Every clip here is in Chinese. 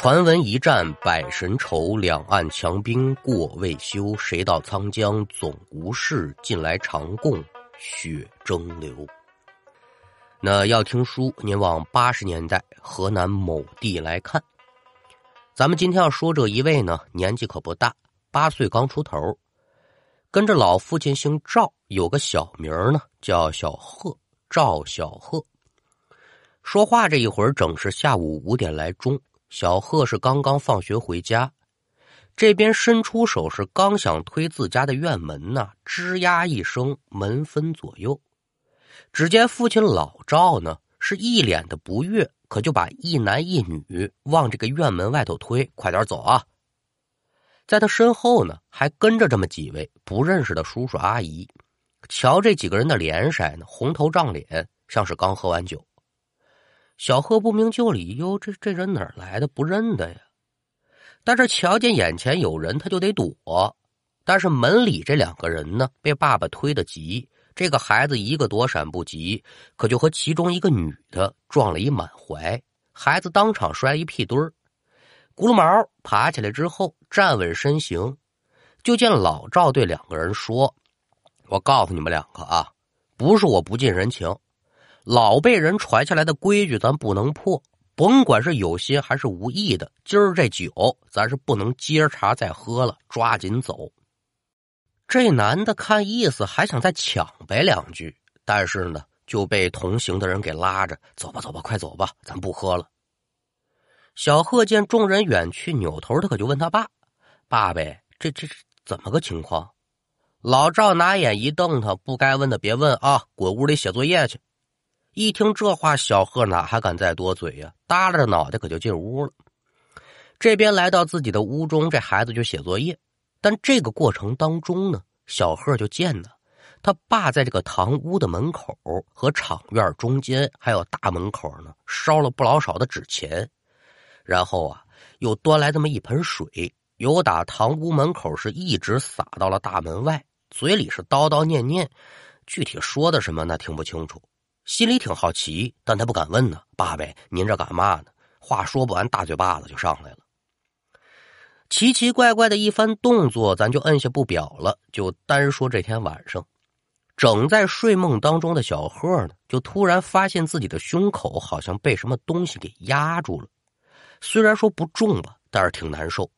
传闻一战百神愁，两岸强兵过未休。谁道沧江总无事，近来常共血争流。那要听书，您往八十年代河南某地来看。咱们今天要说这一位呢，年纪可不大，八岁刚出头，跟着老父亲姓赵，有个小名呢，叫小贺，赵小贺。说话这一会儿，正是下午五点来钟。小贺是刚刚放学回家，这边伸出手是刚想推自家的院门呢，吱呀一声，门分左右。只见父亲老赵呢是一脸的不悦，可就把一男一女往这个院门外头推，快点走啊！在他身后呢还跟着这么几位不认识的叔叔阿姨，瞧这几个人的脸色呢，红头胀脸，像是刚喝完酒。小贺不明就里，哟，这这人哪来的？不认得呀！但是瞧见眼前有人，他就得躲。但是门里这两个人呢，被爸爸推得急，这个孩子一个躲闪不及，可就和其中一个女的撞了一满怀，孩子当场摔一屁墩儿。咕噜毛爬起来之后，站稳身形，就见老赵对两个人说：“我告诉你们两个啊，不是我不近人情。”老辈人传下来的规矩，咱不能破。甭管是有心还是无意的，今儿这酒咱是不能接茬再喝了，抓紧走。这男的看意思还想再抢呗两句，但是呢就被同行的人给拉着走吧，走吧，快走吧，咱不喝了。小贺见众人远去，扭头他可就问他爸：“爸呗，这这是怎么个情况？”老赵拿眼一瞪他：“不该问的别问啊，滚屋里写作业去。”一听这话，小贺哪还敢再多嘴呀？耷拉着脑袋可就进屋了。这边来到自己的屋中，这孩子就写作业。但这个过程当中呢，小贺就见呢，他爸在这个堂屋的门口和场院中间，还有大门口呢，烧了不老少的纸钱。然后啊，又端来这么一盆水，由打堂屋门口是一直洒到了大门外，嘴里是叨叨念念，具体说的什么那听不清楚。心里挺好奇，但他不敢问呢。爸呗，您这干嘛呢？话说不完，大嘴巴子就上来了。奇奇怪怪的一番动作，咱就摁下不表了。就单说这天晚上，整在睡梦当中的小贺呢，就突然发现自己的胸口好像被什么东西给压住了。虽然说不重吧，但是挺难受。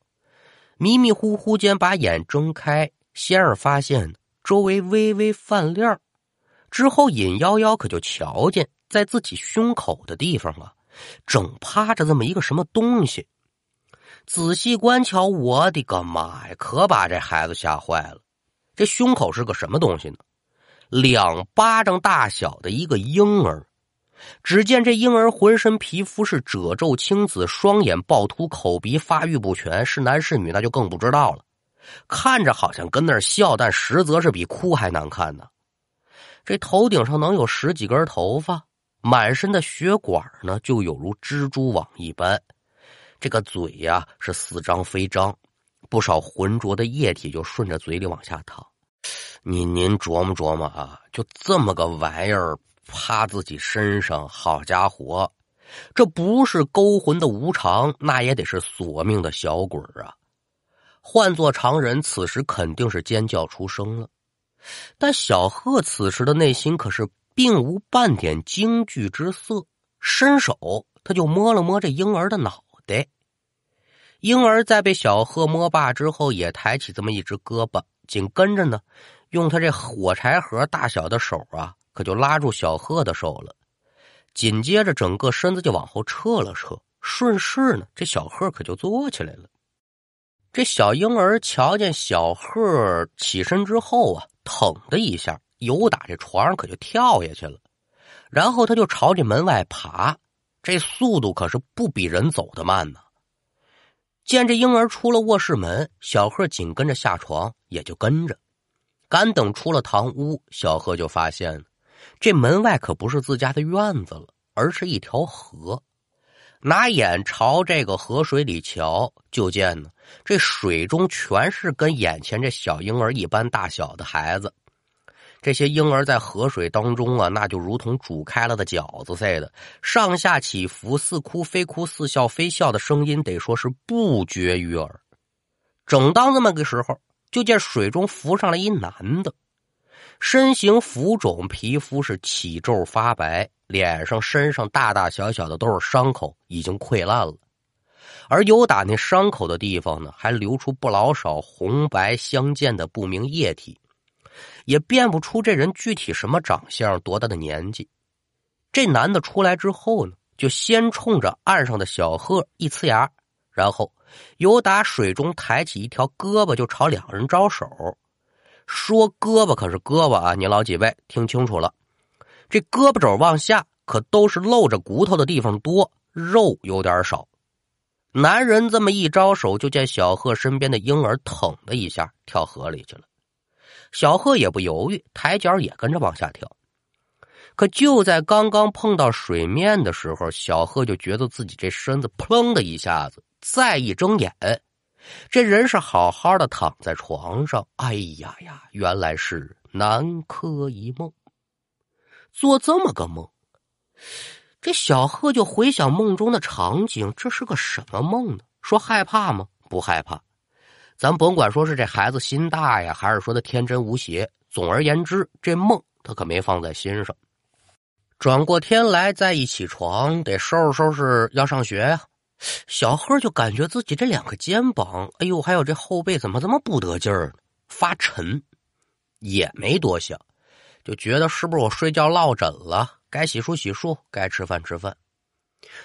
迷迷糊糊间把眼睁开，先是发现周围微微泛亮。之后，尹幺幺可就瞧见，在自己胸口的地方啊，正趴着这么一个什么东西。仔细观瞧，我的个妈呀！可把这孩子吓坏了。这胸口是个什么东西呢？两巴掌大小的一个婴儿。只见这婴儿浑身皮肤是褶皱青紫，双眼暴突，口鼻发育不全，是男是女那就更不知道了。看着好像跟那儿笑，但实则是比哭还难看呢。这头顶上能有十几根头发，满身的血管呢，就有如蜘蛛网一般。这个嘴呀是似张非张，不少浑浊的液体就顺着嘴里往下淌。您您琢磨琢磨啊，就这么个玩意儿趴自己身上，好家伙，这不是勾魂的无常，那也得是索命的小鬼啊！换做常人，此时肯定是尖叫出声了。但小贺此时的内心可是并无半点惊惧之色，伸手他就摸了摸这婴儿的脑袋。婴儿在被小贺摸罢之后，也抬起这么一只胳膊，紧跟着呢，用他这火柴盒大小的手啊，可就拉住小贺的手了。紧接着，整个身子就往后撤了撤，顺势呢，这小贺可就坐起来了。这小婴儿瞧见小贺起身之后啊。腾的一下，由打这床上可就跳下去了，然后他就朝这门外爬，这速度可是不比人走的慢呢。见这婴儿出了卧室门，小贺紧跟着下床，也就跟着。赶等出了堂屋，小贺就发现，这门外可不是自家的院子了，而是一条河。拿眼朝这个河水里瞧，就见呢，这水中全是跟眼前这小婴儿一般大小的孩子。这些婴儿在河水当中啊，那就如同煮开了的饺子似的，上下起伏，似哭非哭，似笑非笑的声音，得说是不绝于耳。正当那么个时候，就见水中浮上来一男的，身形浮肿，皮肤是起皱发白，脸上、身上大大小小的都是伤口，已经溃烂了。而有打那伤口的地方呢，还流出不老少红白相间的不明液体。也辨不出这人具体什么长相、多大的年纪。这男的出来之后呢，就先冲着岸上的小鹤一呲牙，然后由打水中抬起一条胳膊，就朝两人招手。说胳膊可是胳膊啊，你老几位听清楚了，这胳膊肘往下可都是露着骨头的地方多，肉有点少。男人这么一招手，就见小贺身边的婴儿腾的一下跳河里去了。小贺也不犹豫，抬脚也跟着往下跳。可就在刚刚碰到水面的时候，小贺就觉得自己这身子砰的一下子，再一睁眼，这人是好好的躺在床上。哎呀呀，原来是南柯一梦，做这么个梦。这小贺就回想梦中的场景，这是个什么梦呢？说害怕吗？不害怕。咱甭管说是这孩子心大呀，还是说他天真无邪，总而言之，这梦他可没放在心上。转过天来再一起床，得收拾收拾要上学呀。小贺就感觉自己这两个肩膀，哎呦，还有这后背怎么这么不得劲儿呢？发沉，也没多想，就觉得是不是我睡觉落枕了？该洗漱洗漱，该吃饭吃饭。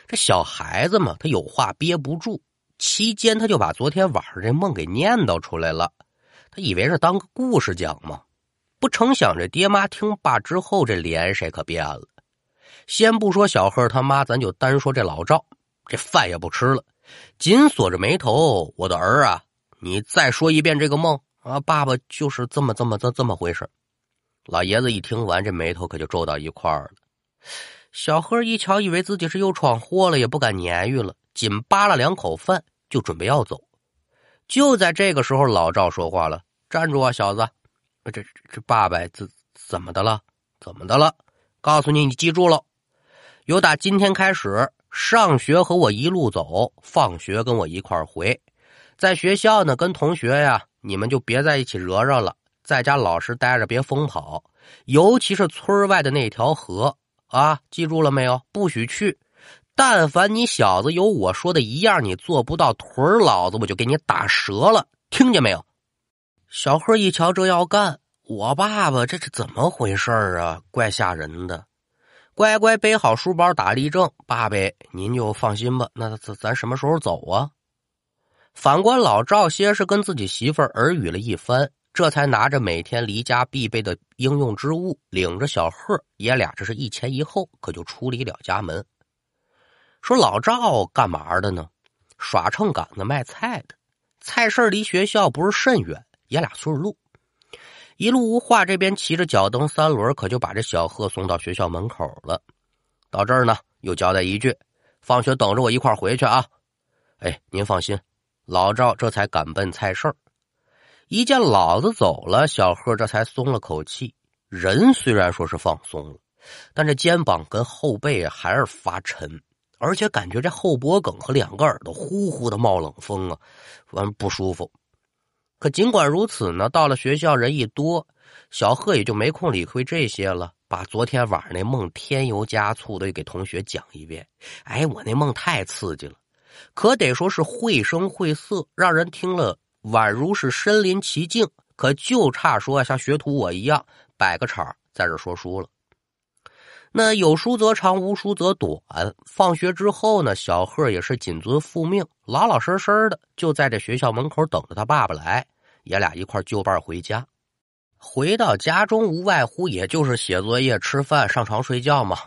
这小孩子嘛，他有话憋不住。期间，他就把昨天晚上这梦给念叨出来了。他以为是当个故事讲嘛，不成想这爹妈听罢之后，这脸色可变了。先不说小贺他妈，咱就单说这老赵，这饭也不吃了，紧锁着眉头：“我的儿啊，你再说一遍这个梦啊！爸爸就是这么这么这这么回事。”老爷子一听完，这眉头可就皱到一块儿了。小贺一瞧，以为自己是又闯祸了，也不敢言语了。紧扒了两口饭，就准备要走。就在这个时候，老赵说话了：“站住啊，小子！这这爸爸怎怎么的了？怎么的了？告诉你，你记住了，由打今天开始，上学和我一路走，放学跟我一块回。在学校呢，跟同学呀，你们就别在一起惹惹了。在家老实待着，别疯跑，尤其是村外的那条河啊，记住了没有？不许去。”但凡你小子有我说的一样，你做不到，腿老子我就给你打折了，听见没有？小贺一瞧这要干，我爸爸这是怎么回事啊？怪吓人的！乖乖背好书包，打立正，爸爸您就放心吧。那咱咱什么时候走啊？反观老赵，先是跟自己媳妇儿耳语了一番，这才拿着每天离家必备的应用之物，领着小贺爷俩这是一前一后，可就出离了家门。说老赵干嘛的呢？耍秤杆子卖菜的。菜市离学校不是甚远，爷俩顺路。一路无话，这边骑着脚蹬三轮，可就把这小贺送到学校门口了。到这儿呢，又交代一句：放学等着我一块回去啊！哎，您放心，老赵这才赶奔菜市。一见老子走了，小贺这才松了口气。人虽然说是放松了，但这肩膀跟后背还是发沉。而且感觉这后脖梗和两个耳朵呼呼的冒冷风啊，完不舒服。可尽管如此呢，到了学校人一多，小贺也就没空理会这些了，把昨天晚上那梦添油加醋的给同学讲一遍。哎，我那梦太刺激了，可得说是绘声绘色，让人听了宛如是身临其境。可就差说像学徒我一样摆个场在这说书了。那有书则长，无书则短。放学之后呢，小贺也是谨遵父命，老老实实的就在这学校门口等着他爸爸来，爷俩一块就伴回家。回到家中，无外乎也就是写作业、吃饭、上床睡觉嘛。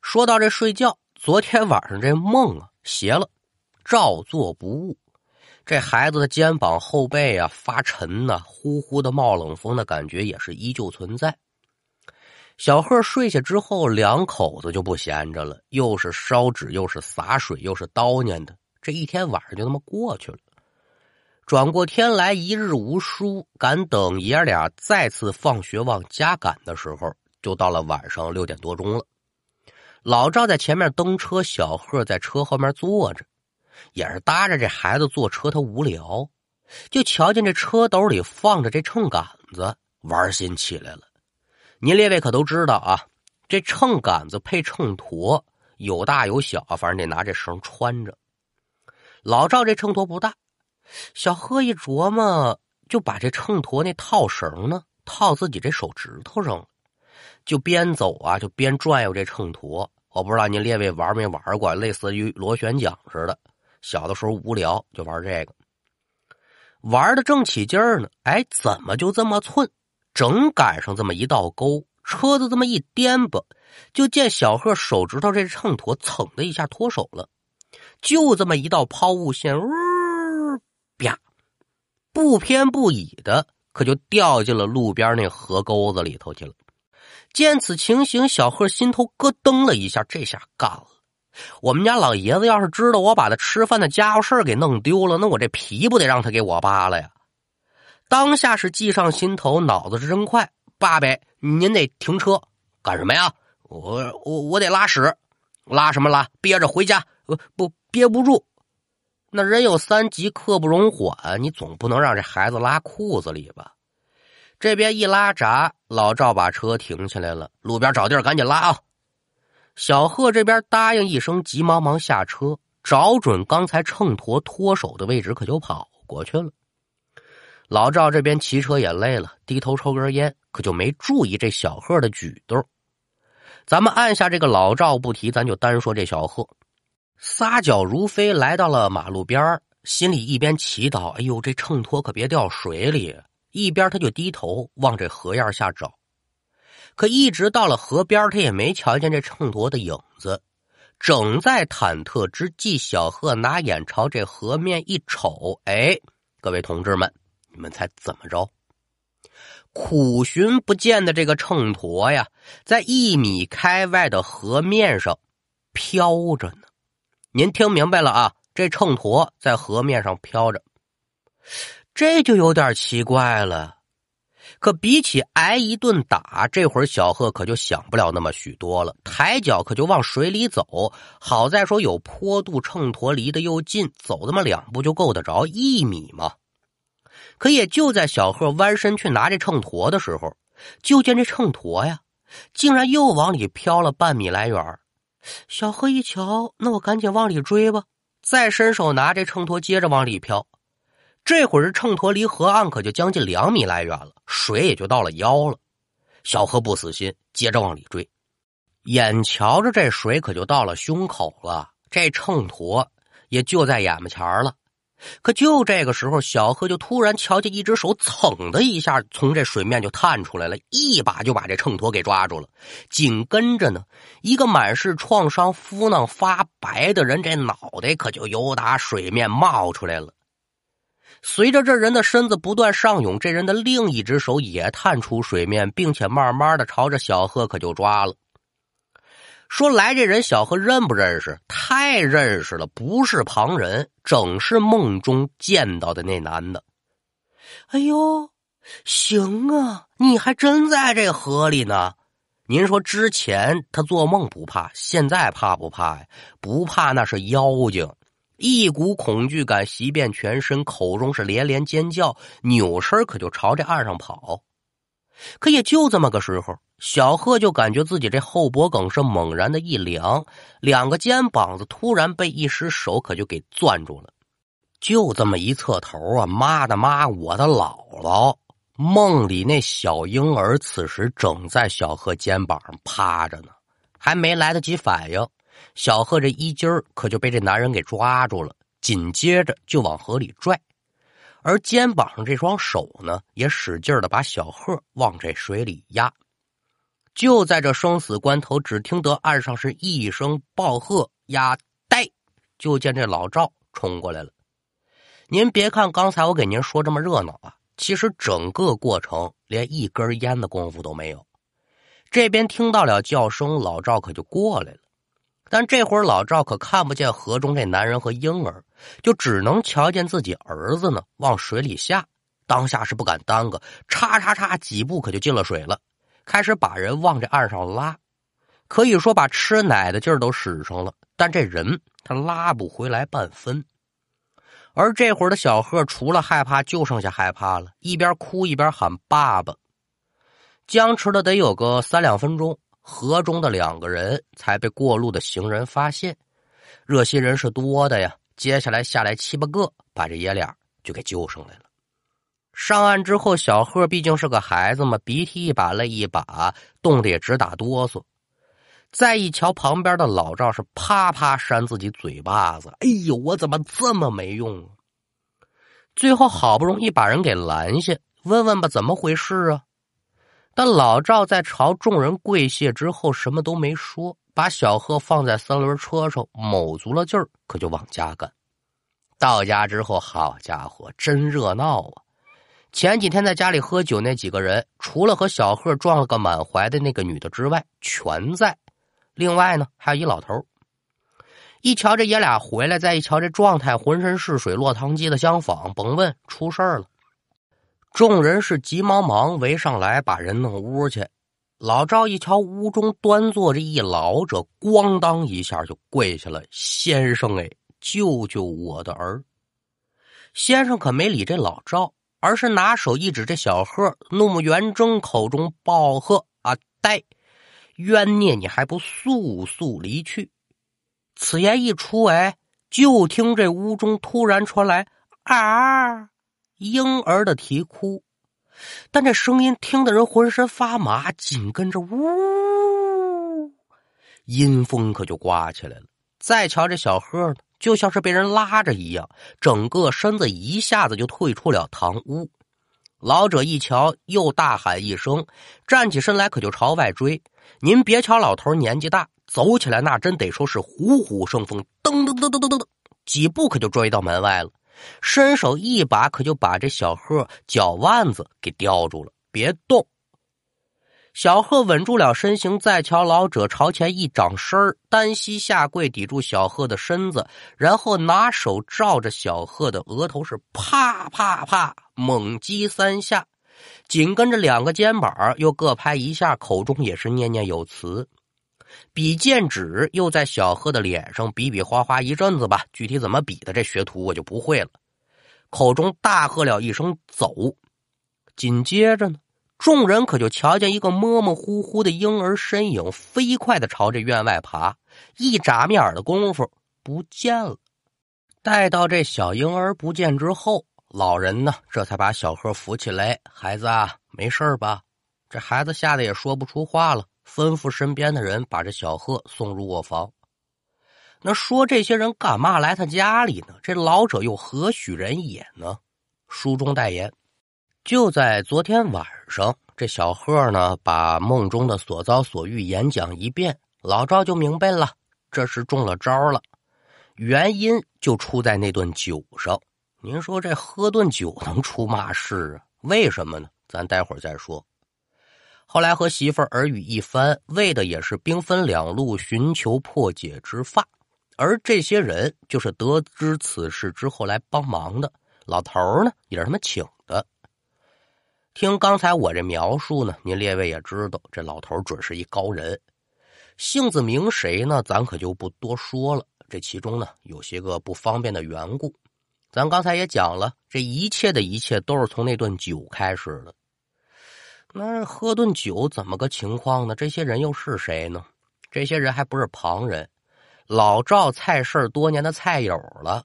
说到这睡觉，昨天晚上这梦啊，邪了，照做不误。这孩子的肩膀、后背啊发沉呢，呼呼的冒冷风的感觉也是依旧存在。小贺睡下之后，两口子就不闲着了，又是烧纸，又是洒水，又是叨念的。这一天晚上就那么过去了。转过天来一日无书，赶等爷俩再次放学往家赶的时候，就到了晚上六点多钟了。老赵在前面蹬车，小贺在车后面坐着，也是搭着这孩子坐车，他无聊，就瞧见这车兜里放着这秤杆子，玩心起来了。您列位可都知道啊，这秤杆子配秤砣，有大有小，反正得拿这绳穿着。老赵这秤砣不大。小贺一琢磨，就把这秤砣那套绳呢套自己这手指头上了，就边走啊就边转悠这秤砣。我不知道您列位玩没玩过，类似于螺旋桨似的。小的时候无聊就玩这个，玩的正起劲儿呢。哎，怎么就这么寸？正赶上这么一道沟，车子这么一颠簸，就见小贺手指头这秤砣噌的一下脱手了，就这么一道抛物线，呜。啪！不偏不倚的，可就掉进了路边那河沟子里头去了。见此情形，小贺心头咯噔了一下，这下干了！我们家老爷子要是知道我把他吃饭的家伙事给弄丢了，那我这皮不得让他给我扒了呀！当下是计上心头，脑子是真快。爸爸，您得停车，干什么呀？我我我得拉屎，拉什么拉？憋着回家，不不憋不住。那人有三急，刻不容缓。你总不能让这孩子拉裤子里吧？这边一拉闸，老赵把车停下来了，路边找地儿赶紧拉啊！小贺这边答应一声，急忙忙下车，找准刚才秤砣脱手的位置，可就跑过去了。老赵这边骑车也累了，低头抽根烟，可就没注意这小贺的举动。咱们按下这个老赵不提，咱就单说这小贺。撒脚如飞，来到了马路边心里一边祈祷：“哎呦，这秤砣可别掉水里！”一边他就低头往这河沿下找，可一直到了河边，他也没瞧见这秤砣的影子。正在忐忑之际，小贺拿眼朝这河面一瞅，哎，各位同志们，你们猜怎么着？苦寻不见的这个秤砣呀，在一米开外的河面上飘着呢。您听明白了啊？这秤砣在河面上飘着，这就有点奇怪了。可比起挨一顿打，这会儿小贺可就想不了那么许多了，抬脚可就往水里走。好在说有坡度，秤砣离得又近，走那么两步就够得着一米嘛。可也就在小贺弯身去拿这秤砣的时候，就见这秤砣呀，竟然又往里飘了半米来远。小贺一瞧，那我赶紧往里追吧！再伸手拿这秤砣，接着往里飘。这会儿秤砣离河岸可就将近两米来远了，水也就到了腰了。小贺不死心，接着往里追。眼瞧着这水可就到了胸口了，这秤砣也就在眼巴前了。可就这个时候，小贺就突然瞧见一只手，噌的一下从这水面就探出来了，一把就把这秤砣给抓住了。紧跟着呢，一个满是创伤、肤囊发白的人，这脑袋可就由打水面冒出来了。随着这人的身子不断上涌，这人的另一只手也探出水面，并且慢慢的朝着小贺可就抓了。说来这人小贺认不认识？太认识了，不是旁人，正是梦中见到的那男的。哎呦，行啊，你还真在这河里呢。您说之前他做梦不怕，现在怕不怕呀？不怕，那是妖精。一股恐惧感袭遍全身，口中是连连尖叫，扭身可就朝这岸上跑。可也就这么个时候。小贺就感觉自己这后脖梗是猛然的一凉，两个肩膀子突然被一只手可就给攥住了。就这么一侧头啊，妈的妈，我的姥姥！梦里那小婴儿此时正在小贺肩膀上趴着呢，还没来得及反应，小贺这衣襟可就被这男人给抓住了，紧接着就往河里拽，而肩膀上这双手呢，也使劲的把小贺往这水里压。就在这生死关头，只听得岸上是一声暴喝：“呀呆！”就见这老赵冲过来了。您别看刚才我给您说这么热闹啊，其实整个过程连一根烟的功夫都没有。这边听到了叫声，老赵可就过来了。但这会儿老赵可看不见河中这男人和婴儿，就只能瞧见自己儿子呢往水里下。当下是不敢耽搁，叉叉叉几步可就进了水了，开始把人往这岸上拉。可以说把吃奶的劲儿都使上了，但这人他拉不回来半分。而这会儿的小贺除了害怕，就剩下害怕了，一边哭一边喊爸爸。僵持了得有个三两分钟，河中的两个人才被过路的行人发现。热心人是多的呀，接下来下来七八个，把这爷俩就给救上来了。上岸之后，小贺毕竟是个孩子嘛，鼻涕一把泪一把，冻得也直打哆嗦。再一瞧旁边的老赵，是啪啪扇自己嘴巴子。哎呦，我怎么这么没用！最后好不容易把人给拦下，问问吧，怎么回事啊？但老赵在朝众人跪谢之后，什么都没说，把小贺放在三轮车上，卯足了劲儿，可就往家赶。到家之后，好家伙，真热闹啊！前几天在家里喝酒那几个人，除了和小贺撞了个满怀的那个女的之外，全在。另外呢，还有一老头一瞧这爷俩回来，再一瞧这状态，浑身是水，落汤鸡的相仿，甭问出事了。众人是急忙忙围上来，把人弄屋去。老赵一瞧屋中端坐着一老者，咣当一下就跪下了：“先生哎，救救我的儿！”先生可没理这老赵，而是拿手一指这小贺，怒目圆睁，口中暴喝：“啊，呆！”冤孽，你还不速速离去！此言一出，哎，就听这屋中突然传来啊婴儿的啼哭，但这声音听得人浑身发麻，紧跟着呜，阴风可就刮起来了。再瞧这小贺呢，就像是被人拉着一样，整个身子一下子就退出了堂屋。老者一瞧，又大喊一声，站起身来，可就朝外追。您别瞧老头年纪大，走起来那真得说是虎虎生风，噔噔噔噔噔噔噔，几步可就追到门外了。伸手一把，可就把这小贺脚腕子给叼住了，别动。小贺稳住了身形，再瞧老者朝前一掌身单膝下跪抵住小贺的身子，然后拿手照着小贺的额头是啪啪啪猛击三下，紧跟着两个肩膀又各拍一下，口中也是念念有词，比剑指又在小贺的脸上比比划划一阵子吧，具体怎么比的这学徒我就不会了，口中大喝了一声走，紧接着呢。众人可就瞧见一个模模糊糊的婴儿身影，飞快的朝着院外爬，一眨眼的功夫不见了。待到这小婴儿不见之后，老人呢这才把小贺扶起来：“孩子啊，没事吧？”这孩子吓得也说不出话了，吩咐身边的人把这小贺送入卧房。那说这些人干嘛来他家里呢？这老者又何许人也呢？书中代言。就在昨天晚上，这小贺呢把梦中的所遭所遇演讲一遍，老赵就明白了，这是中了招了。原因就出在那顿酒上。您说这喝顿酒能出嘛事啊？为什么呢？咱待会儿再说。后来和媳妇儿耳语一番，为的也是兵分两路寻求破解之法。而这些人就是得知此事之后来帮忙的。老头儿呢也是他们请的。听刚才我这描述呢，您列位也知道，这老头准是一高人。姓字名谁呢？咱可就不多说了。这其中呢，有些个不方便的缘故。咱刚才也讲了，这一切的一切都是从那顿酒开始的。那喝顿酒怎么个情况呢？这些人又是谁呢？这些人还不是旁人，老赵菜市多年的菜友了。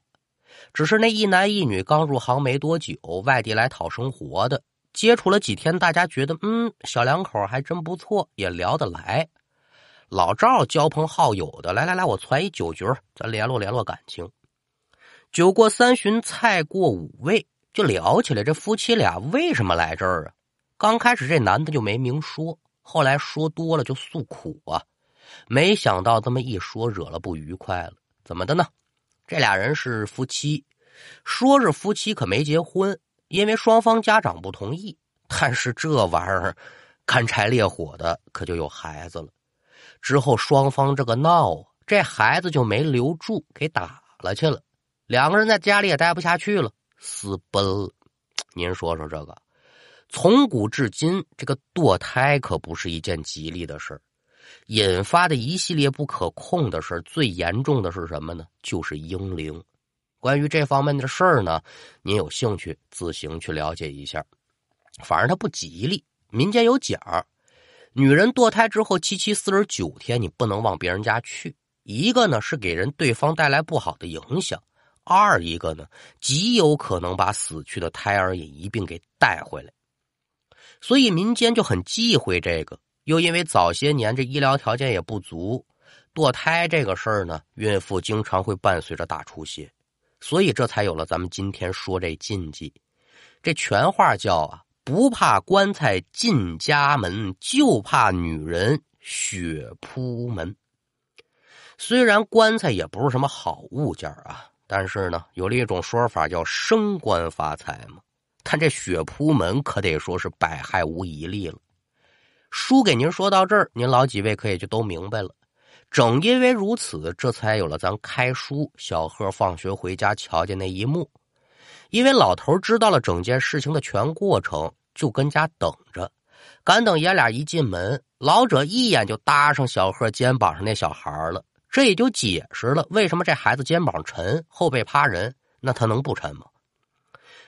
只是那一男一女刚入行没多久，外地来讨生活的。接触了几天，大家觉得嗯，小两口还真不错，也聊得来。老赵交朋好友的，来来来，我传一酒局，咱联络联络感情。酒过三巡，菜过五味，就聊起来这夫妻俩为什么来这儿啊？刚开始这男的就没明说，后来说多了就诉苦啊。没想到这么一说，惹了不愉快了。怎么的呢？这俩人是夫妻，说是夫妻，可没结婚。因为双方家长不同意，但是这玩意儿干柴烈火的，可就有孩子了。之后双方这个闹，这孩子就没留住，给打了去了。两个人在家里也待不下去了，私奔了。您说说这个，从古至今，这个堕胎可不是一件吉利的事儿，引发的一系列不可控的事最严重的是什么呢？就是婴灵。关于这方面的事儿呢，您有兴趣自行去了解一下。反正它不吉利，民间有讲女人堕胎之后七七四十九天，你不能往别人家去。一个呢是给人对方带来不好的影响。二一个呢，极有可能把死去的胎儿也一并给带回来，所以民间就很忌讳这个。又因为早些年这医疗条件也不足，堕胎这个事儿呢，孕妇经常会伴随着大出血，所以这才有了咱们今天说这禁忌。这全话叫啊，不怕棺材进家门，就怕女人血铺门。虽然棺材也不是什么好物件啊。但是呢，有了一种说法叫升官发财嘛，但这血铺门可得说是百害无一利了。书给您说到这儿，您老几位可也就都明白了。正因为如此，这才有了咱开书小贺放学回家瞧见那一幕。因为老头知道了整件事情的全过程，就跟家等着。赶等爷俩一进门，老者一眼就搭上小贺肩膀上那小孩了。这也就解释了为什么这孩子肩膀沉、后背趴人，那他能不沉吗？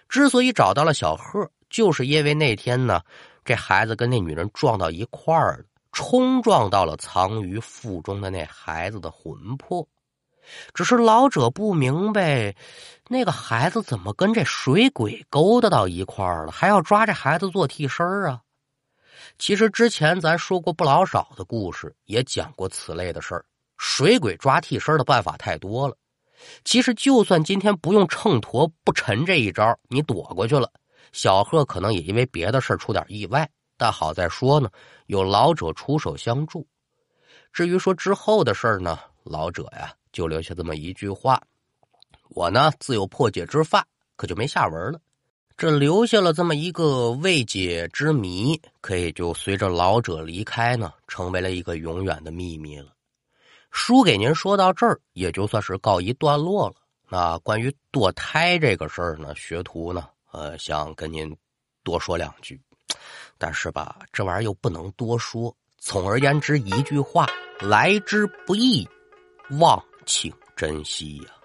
之所以找到了小贺，就是因为那天呢，这孩子跟那女人撞到一块儿了，冲撞到了藏于腹中的那孩子的魂魄。只是老者不明白，那个孩子怎么跟这水鬼勾搭到一块儿了，还要抓这孩子做替身啊？其实之前咱说过不老少的故事，也讲过此类的事儿。水鬼抓替身的办法太多了，其实就算今天不用秤砣不沉这一招，你躲过去了，小贺可能也因为别的事出点意外。但好在说呢，有老者出手相助。至于说之后的事呢，老者呀就留下这么一句话：“我呢自有破解之法，可就没下文了。”这留下了这么一个未解之谜，可以就随着老者离开呢，成为了一个永远的秘密了。书给您说到这儿，也就算是告一段落了。那关于堕胎这个事儿呢，学徒呢，呃，想跟您多说两句，但是吧，这玩意儿又不能多说。总而言之，一句话：来之不易，望请珍惜呀。